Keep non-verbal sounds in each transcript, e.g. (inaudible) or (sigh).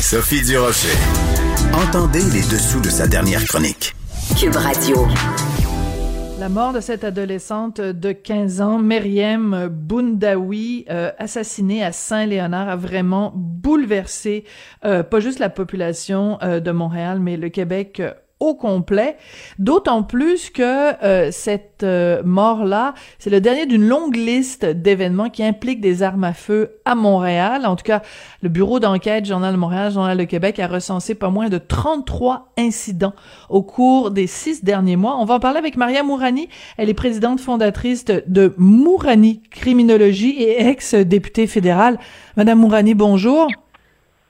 Sophie Durocher. Entendez les dessous de sa dernière chronique. Cube Radio. La mort de cette adolescente de 15 ans, Myriam Boundaoui, euh, assassinée à Saint-Léonard, a vraiment bouleversé euh, pas juste la population euh, de Montréal, mais le Québec au complet, d'autant plus que euh, cette euh, mort-là, c'est le dernier d'une longue liste d'événements qui impliquent des armes à feu à Montréal. En tout cas, le bureau d'enquête Journal de Montréal, Journal de Québec a recensé pas moins de 33 incidents au cours des six derniers mois. On va en parler avec Maria Mourani. Elle est présidente fondatrice de Mourani Criminologie et ex-députée fédérale. Madame Mourani, bonjour.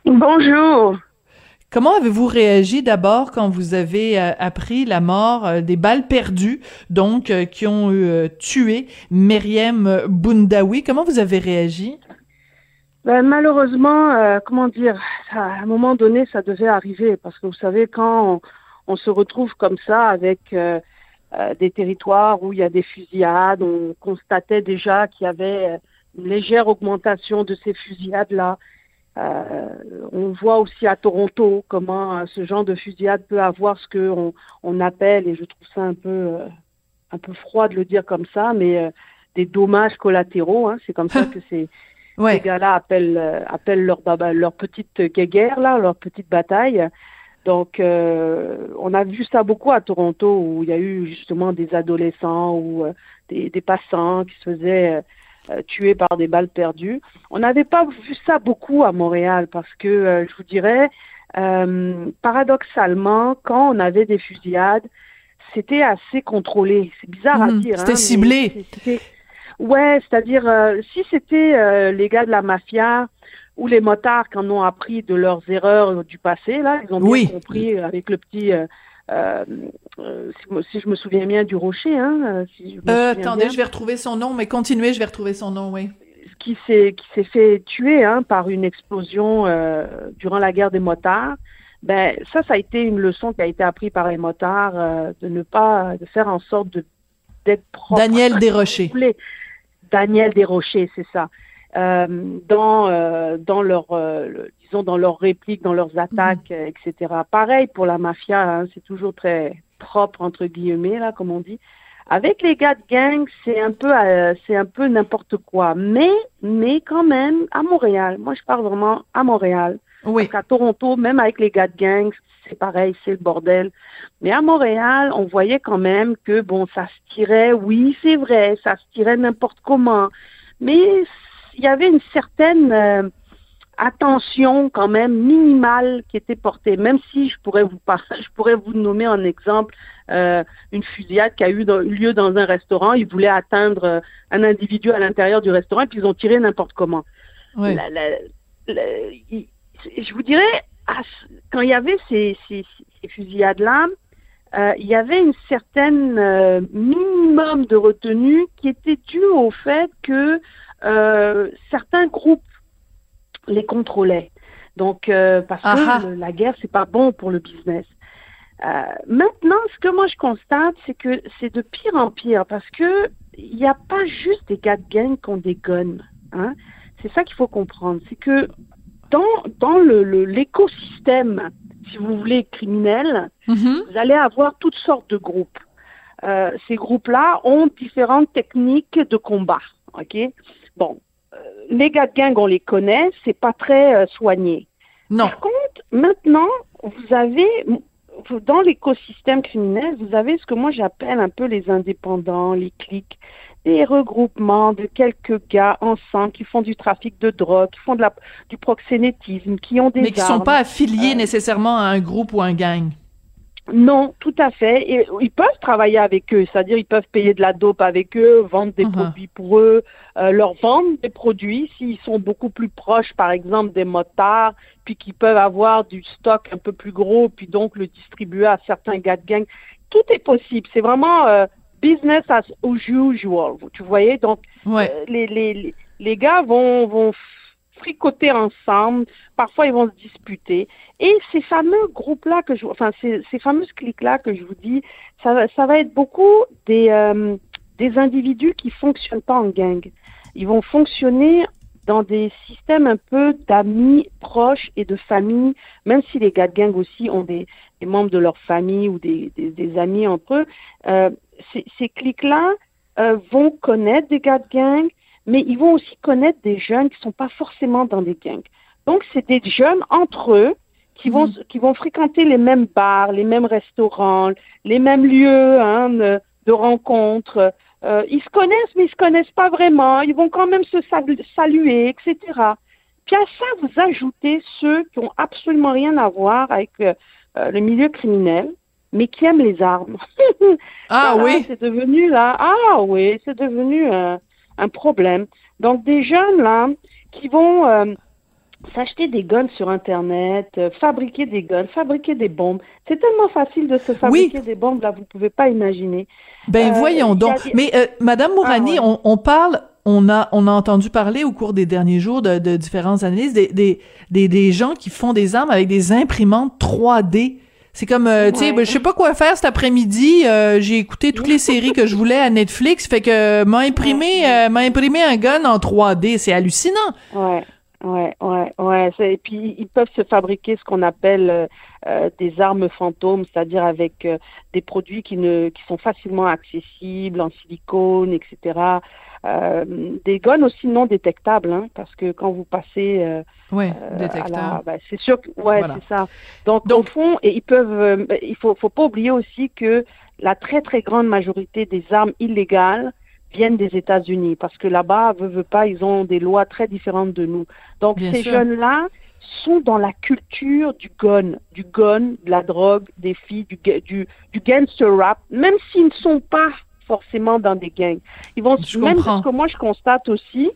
Bonjour. Comment avez-vous réagi d'abord quand vous avez euh, appris la mort euh, des balles perdues, donc euh, qui ont tué Myriam Boundaoui? Comment vous avez réagi? Ben, malheureusement, comment dire, à un moment donné, ça devait arriver parce que vous savez quand on, se retrouve comme ça avec des territoires où il y a des fusillades, on constatait déjà qu'il y avait une légère augmentation de ces fusillades là euh, on voit aussi à Toronto comment euh, ce genre de fusillade peut avoir ce qu'on on appelle, et je trouve ça un peu, euh, un peu froid de le dire comme ça, mais des dommages collatéraux. Hein, c'est comme ça (laughs) que ces, ces gars-là appellent, appellent leur, leur petite guerre, là, leur petite bataille. Donc, on a vu ça beaucoup à Toronto, où il y a eu justement des adolescents ou des, des, passants qui se faisaient tués par des balles perdues. On n'avait pas vu ça beaucoup à Montréal parce que, euh, je vous dirais, euh, paradoxalement, quand on avait des fusillades, c'était assez contrôlé. C'est bizarre à hmm, dire. C'était hein, ciblé. Ouais, c'est-à-dire, si c'était les gars de la mafia ou les motards qui en ont appris de leurs erreurs du passé, là, ils ont bien compris avec le petit euh, euh, si, je me souviens bien du rocher, hein, euh, si attendez, je vais retrouver son nom, mais continuez, je vais retrouver son nom, oui. Qui s'est qui s'est fait tuer hein, par une explosion durant la guerre des motards. Ben ça, ça a été une leçon qui a été apprise par les motards de ne pas de faire en sorte de d'être propre. Daniel (laughs) Desrochers. Daniel Desrochers, c'est ça. dans dans leur disons, dans leurs répliques, dans leurs attaques, mhm. etc. Pareil pour la mafia, hein, c'est toujours très propre, entre guillemets, là, comme on dit. Avec les gars de gang, c'est un peu, euh, c'est un peu n'importe quoi. Mais, mais quand même, à Montréal, moi je parle vraiment à Montréal. Oui. Parce qu'à Toronto, même avec les gars de gang, c'est pareil, c'est le bordel. Mais à Montréal, on voyait quand même que, bon, ça se tirait, oui, c'est vrai, ça se tirait n'importe comment. Mais il y avait une certaine, euh, attention quand même minimale qui était portée, même si je pourrais vous (laughs) je pourrais vous nommer un exemple euh, une fusillade qui a eu lieu dans un restaurant. Ils voulaient atteindre euh, un individu à l'intérieur du restaurant et puis ils ont tiré n'importe comment. je vous dirais, quand il y avait ces, ces, fusillades-là, euh, il y avait une certaine euh, minimum de retenue qui était due au fait que certains groupes les contrôlait. Donc, euh, parce que la guerre, c'est pas bon pour le business. Euh, maintenant, ce que moi je constate, c'est que c'est de pire en pire parce que il n'y a pas juste des gars de gang qui ont des guns. Hein? C'est ça qu'il faut comprendre. C'est que dans, dans le, l'écosystème, si vous voulez, criminel, mm-hmm. vous allez avoir toutes sortes de groupes. Euh, ces groupes-là ont différentes techniques de combat. Ok? Bon, les gars de gang, on les connaît, c'est pas très euh, soigné. Non. Par contre, maintenant, vous avez, dans l'écosystème criminel, vous avez ce que moi j'appelle un peu les indépendants, les clics, des regroupements de quelques gars ensemble qui font du trafic de drogue, qui font de la, du proxénétisme, qui ont des Mais qui ne sont pas affiliés euh, nécessairement à un groupe ou un gang. Non, tout à fait. Et ils peuvent travailler avec eux, c'est-à-dire ils peuvent payer de la dope avec eux, vendre des uh-huh. produits pour eux, euh, leur vendre des produits s'ils sont beaucoup plus proches, par exemple des motards, puis qu'ils peuvent avoir du stock un peu plus gros, puis donc le distribuer à certains gars de gang. Tout est possible. C'est vraiment euh, business as usual. Tu voyais donc euh, les, les, les gars vont vont fricoter ensemble, parfois ils vont se disputer. Et ces fameux groupes-là que je, enfin ces, ces fameuses cliques-là que je vous dis, ça, va être beaucoup des, euh, des individus qui fonctionnent pas en gang. Ils vont fonctionner dans des systèmes un peu d'amis proches et de famille, même si les gars de gang aussi ont des, membres de leur famille ou des, des, amis entre eux, euh, ces, ces clics-là euh, vont connaître des gars de gang, mais ils vont aussi connaître des jeunes qui sont pas forcément dans des gangs. Donc, c'est des jeunes entre eux qui vont, mhm. qui vont fréquenter les mêmes bars, les mêmes restaurants, les mêmes lieux hein, de rencontres. Euh, ils se connaissent, mais ils se connaissent pas vraiment. Ils vont quand même se saluer, etc. Puis à ça, vous ajoutez ceux qui ont absolument rien à voir avec euh, euh, le milieu criminel, mais qui aiment les armes. (laughs) ah oui. C'est devenu là. Ah oui, c'est devenu un problème. Donc des jeunes là qui vont s'acheter des guns sur Internet, euh, fabriquer des guns, fabriquer des bombes. C'est tellement facile de se fabriquer des bombes, là, vous pouvez pas imaginer. Ben euh, voyons donc. Mais euh, Madame Mourani, ah, on, parle, on a, on a entendu parler au cours des derniers jours de, de différentes analyses des, des, des, des, gens qui font des armes avec des imprimantes 3D. C'est comme, tu sais, ben, je sais pas quoi faire cet après-midi. J'ai écouté toutes les séries que je voulais à Netflix, fait que m'a imprimé, m'a imprimé un gun en 3D. C'est hallucinant. Ouais. Ouais, ouais, ouais. Et puis ils peuvent se fabriquer ce qu'on appelle euh, euh, des armes fantômes, c'est-à-dire avec euh, des produits qui ne qui sont facilement accessibles en silicone, etc. des guns aussi non détectables, hein, parce que quand vous passez, ouais, détectable. Ben, c'est sûr que ouais, c'est ça. Donc, Donc, au fond, et ils peuvent, il faut faut pas oublier aussi que la très très grande majorité des armes illégales viennent des États-Unis parce que là-bas, veut, veut pas, ils ont des lois très différentes de nous. Donc ces jeunes-là sont dans la culture du gun, du gun, de la drogue, des filles, du, du, du gangster rap, même s'ils ne sont pas forcément dans des gangs. Ils vont je même parce que moi je constate aussi,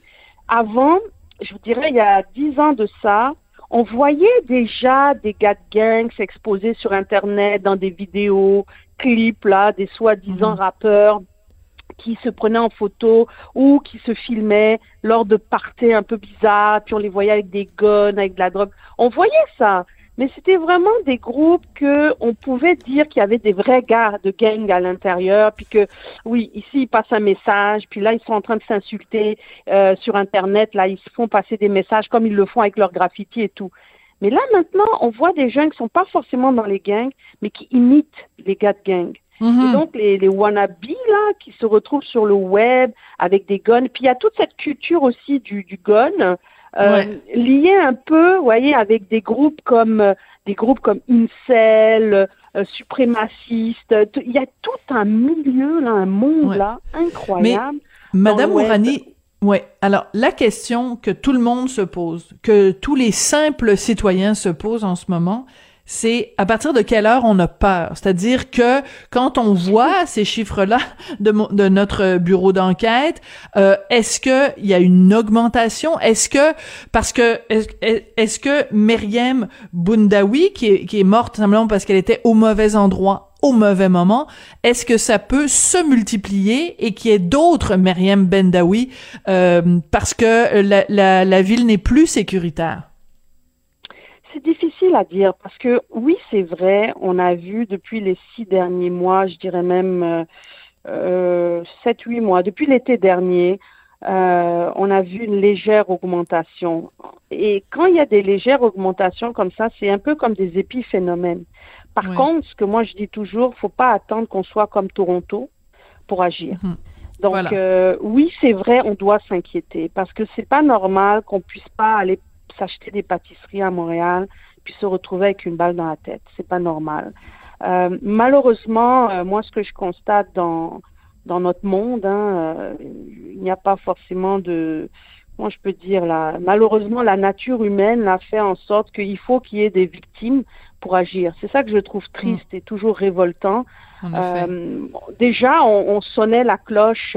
avant, je vous dirais il y a dix ans de ça, on voyait déjà des gars de gangs s'exposer sur Internet dans des vidéos, clips là, des soi-disant mhm. rappeurs qui se prenaient en photo ou qui se filmaient lors de parties un peu bizarres, puis on les voyait avec des guns, avec de la drogue. On voyait ça, mais c'était vraiment des groupes que on pouvait dire qu'il y avait des vrais gars de gang à l'intérieur, puis que oui, ici ils passent un message, puis là ils sont en train de s'insulter euh, sur Internet, là ils se font passer des messages comme ils le font avec leur graffiti et tout. Mais là maintenant, on voit des jeunes qui sont pas forcément dans les gangs, mais qui imitent les gars de gang. Et donc, les, les wannabes, là, qui se retrouvent sur le web avec des guns. Puis il y a toute cette culture aussi du, du gun, euh, liée un peu, vous voyez, avec des groupes comme euh, des groupes comme Incel, euh, suprémacistes. Il y a tout un milieu, là, un monde là, incroyable. Madame Mourani, Ouais. Alors, la question que tout le monde se pose, que tous les simples citoyens se posent en ce moment, c'est à partir de quelle heure on a peur. C'est-à-dire que quand on voit (laughs) ces chiffres-là de, de, notre bureau d'enquête, euh, est-ce que il y a une augmentation? Est-ce que parce que est-ce que Myriam Boundawi qui est, qui est morte simplement parce qu'elle était au mauvais endroit au mauvais moment, est-ce que ça peut se multiplier et qu'il y ait d'autres Myriam Bendawi euh, parce que la, la, la ville n'est plus sécuritaire? C'est difficile à dire parce que oui, c'est vrai, on a vu depuis les six derniers mois, je dirais même euh, euh, sept, huit mois, depuis l'été dernier, euh, on a vu une légère augmentation. Et quand il y a des légères augmentations comme ça, c'est un peu comme des épiphénomènes. Par contre, ce que moi je dis toujours, faut pas attendre qu'on soit comme Toronto pour agir. Mhm. Donc oui, c'est vrai, on doit s'inquiéter parce que c'est pas normal qu'on puisse pas aller s'acheter des pâtisseries à Montréal puis se retrouver avec une balle dans la tête. C'est pas normal. Euh, malheureusement, euh, moi, ce que je constate dans dans notre monde, hein, euh, il n'y a pas forcément de, moi je peux dire là, malheureusement la nature humaine a fait en sorte qu'il faut qu'il y ait des victimes pour agir. C'est ça que je trouve triste mm. et toujours révoltant. déjà, on, on, sonnait la cloche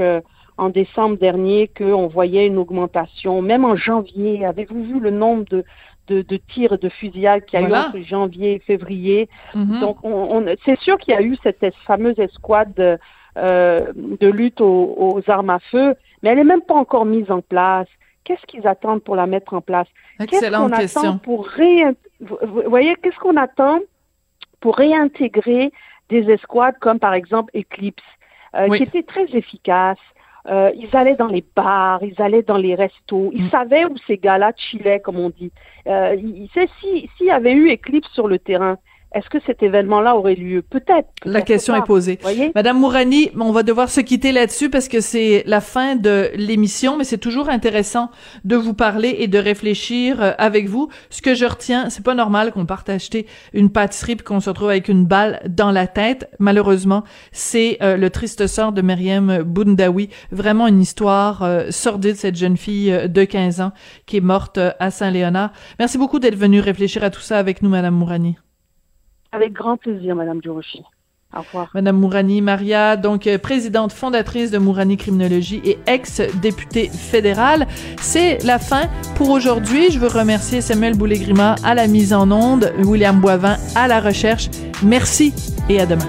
en décembre dernier qu'on voyait une augmentation, même en janvier. Avez-vous vu le nombre de, de, de tirs de fusillades qu'il y a eu entre janvier et février? Mm-hmm. Donc, on, c'est sûr qu'il y a eu cette fameuse escouade de, euh, de lutte aux, armes à feu, mais elle n'est même pas encore mise en place. Qu'est-ce qu'ils attendent pour la mettre en place? Excellente qu'est-ce question. Attend pour ré... Vous voyez, qu'est-ce qu'on attend pour réintégrer des escouades comme par exemple Eclipse, euh, qui étaient très efficaces, euh, ils allaient dans les bars, ils allaient dans les restos, ils mm. savaient où ces gars-là chillaient, comme on dit. Euh, s'il si, y avait eu éclipse sur le terrain, est-ce que cet événement-là aurait lieu? Peut-être. la question est posée. Madame Mourani, on va devoir se quitter là-dessus parce que c'est la fin de l'émission, mais c'est toujours intéressant de vous parler et de réfléchir euh, avec vous. Ce que je retiens, c'est pas normal qu'on parte acheter une pâtisserie puis qu'on se retrouve avec une balle dans la tête. Malheureusement, c'est euh, le triste sort de Myriam Boundawi. Vraiment une histoire euh, sordide, cette jeune fille de 15 ans qui est morte à Saint-Léonard. Merci beaucoup d'être venue réfléchir à tout ça avec nous, Madame Mourani. Avec grand plaisir, Madame Durocher. Au revoir. Madame Mourani Maria, donc euh, présidente fondatrice de Mourani Criminologie et ex-députée fédérale. C'est la fin pour aujourd'hui. Je veux remercier Samuel Boulay-Grima à la mise en onde, William Boivin à la recherche. Merci et à demain.